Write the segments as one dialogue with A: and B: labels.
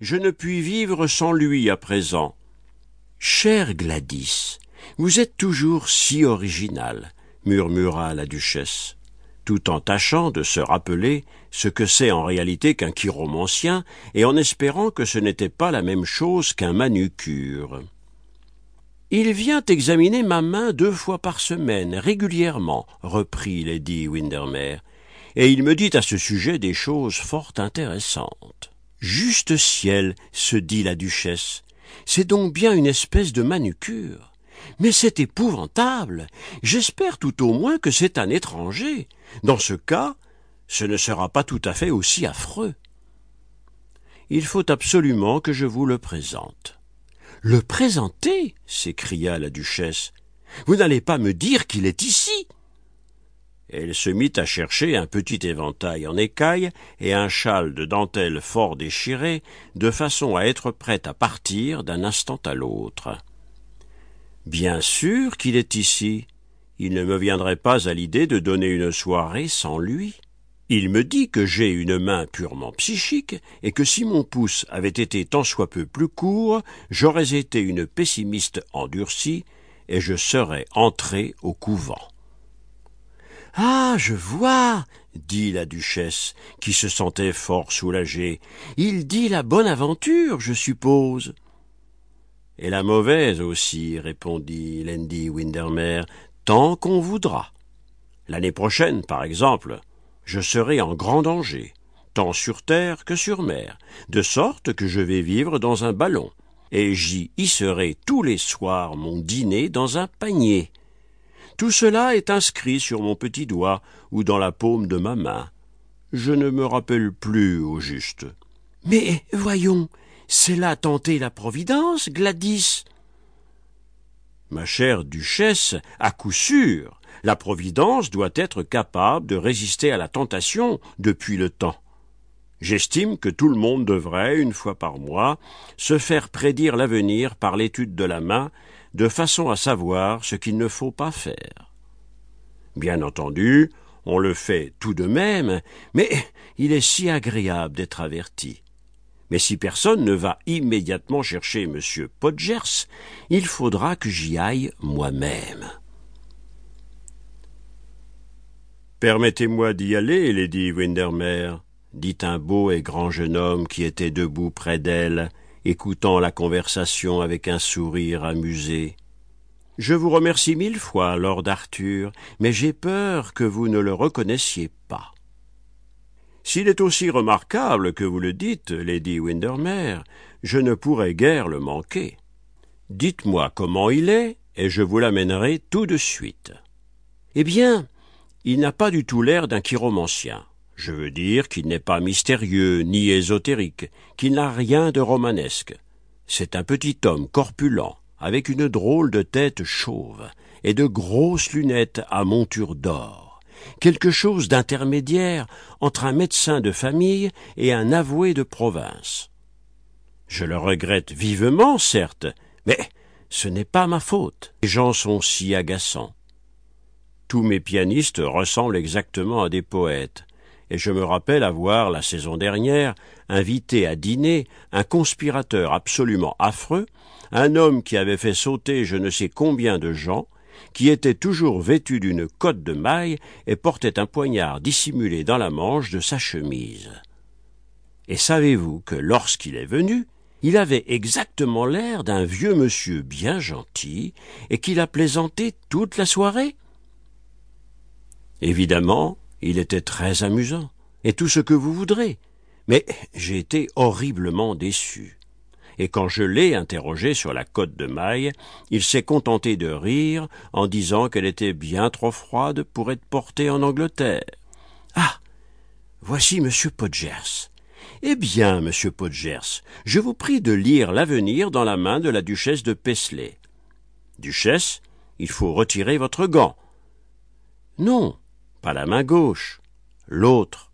A: je ne puis vivre sans lui à présent. Chère Gladys, vous êtes toujours si originale, murmura la duchesse, tout en tâchant de se rappeler ce que c'est en réalité qu'un chiromancien et en espérant que ce n'était pas la même chose qu'un manucure. Il vient examiner ma main deux fois par semaine, régulièrement, reprit lady Windermere, et il me dit à ce sujet des choses fort intéressantes. Juste ciel, se dit la duchesse, c'est donc bien une espèce de manucure. Mais c'est épouvantable. J'espère tout au moins que c'est un étranger. Dans ce cas, ce ne sera pas tout à fait aussi affreux. Il faut absolument que je vous le présente. Le présenter s'écria la duchesse. Vous n'allez pas me dire qu'il est ici. Elle se mit à chercher un petit éventail en écaille et un châle de dentelle fort déchiré, de façon à être prête à partir d'un instant à l'autre. Bien sûr qu'il est ici. Il ne me viendrait pas à l'idée de donner une soirée sans lui. Il me dit que j'ai une main purement psychique et que si mon pouce avait été tant soit peu plus court, j'aurais été une pessimiste endurcie et je serais entré au couvent. Ah. Je vois. dit la duchesse, qui se sentait fort soulagée. Il dit la bonne aventure, je suppose. Et la mauvaise aussi, répondit Lady Windermere, tant qu'on voudra. L'année prochaine, par exemple, je serai en grand danger, tant sur terre que sur mer, de sorte que je vais vivre dans un ballon, et j'y hisserai tous les soirs mon dîner dans un panier. Tout cela est inscrit sur mon petit doigt ou dans la paume de ma main. Je ne me rappelle plus au juste. Mais voyons, c'est là tenter la Providence, Gladys. Ma chère duchesse, à coup sûr, la Providence doit être capable de résister à la tentation depuis le temps. J'estime que tout le monde devrait, une fois par mois, se faire prédire l'avenir par l'étude de la main, de façon à savoir ce qu'il ne faut pas faire. Bien entendu, on le fait tout de même, mais il est si agréable d'être averti. Mais si personne ne va immédiatement chercher M. Podgers, il faudra que j'y aille moi-même. Permettez-moi d'y aller, Lady Windermere, dit un beau et grand jeune homme qui était debout près d'elle, écoutant la conversation avec un sourire amusé. Je vous remercie mille fois, Lord Arthur, mais j'ai peur que vous ne le reconnaissiez pas. S'il est aussi remarquable que vous le dites, Lady Windermere, je ne pourrais guère le manquer. Dites-moi comment il est, et je vous l'amènerai tout de suite. Eh bien, il n'a pas du tout l'air d'un chiromancien. Je veux dire qu'il n'est pas mystérieux ni ésotérique, qu'il n'a rien de romanesque. C'est un petit homme corpulent, avec une drôle de tête chauve, et de grosses lunettes à monture d'or quelque chose d'intermédiaire entre un médecin de famille et un avoué de province. Je le regrette vivement, certes, mais ce n'est pas ma faute. Les gens sont si agaçants. Tous mes pianistes ressemblent exactement à des poètes, et je me rappelle avoir, la saison dernière, invité à dîner un conspirateur absolument affreux, un homme qui avait fait sauter je ne sais combien de gens, qui était toujours vêtu d'une cotte de maille et portait un poignard dissimulé dans la manche de sa chemise. Et savez-vous que lorsqu'il est venu, il avait exactement l'air d'un vieux monsieur bien gentil et qu'il a plaisanté toute la soirée? Évidemment, il était très amusant, et tout ce que vous voudrez, mais j'ai été horriblement déçu et quand je l'ai interrogé sur la côte de maille, il s'est contenté de rire en disant qu'elle était bien trop froide pour être portée en Angleterre. Ah. Voici monsieur Podgers. Eh bien, monsieur Podgers, je vous prie de lire l'avenir dans la main de la duchesse de Paisley. Duchesse, il faut retirer votre gant. Non, pas la main gauche, l'autre.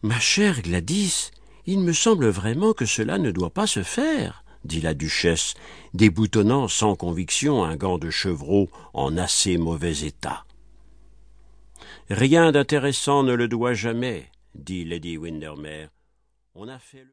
A: Ma chère Gladys, il me semble vraiment que cela ne doit pas se faire, dit la duchesse, déboutonnant sans conviction un gant de chevreau en assez mauvais état. Rien d'intéressant ne le doit jamais, dit Lady Windermere. On a fait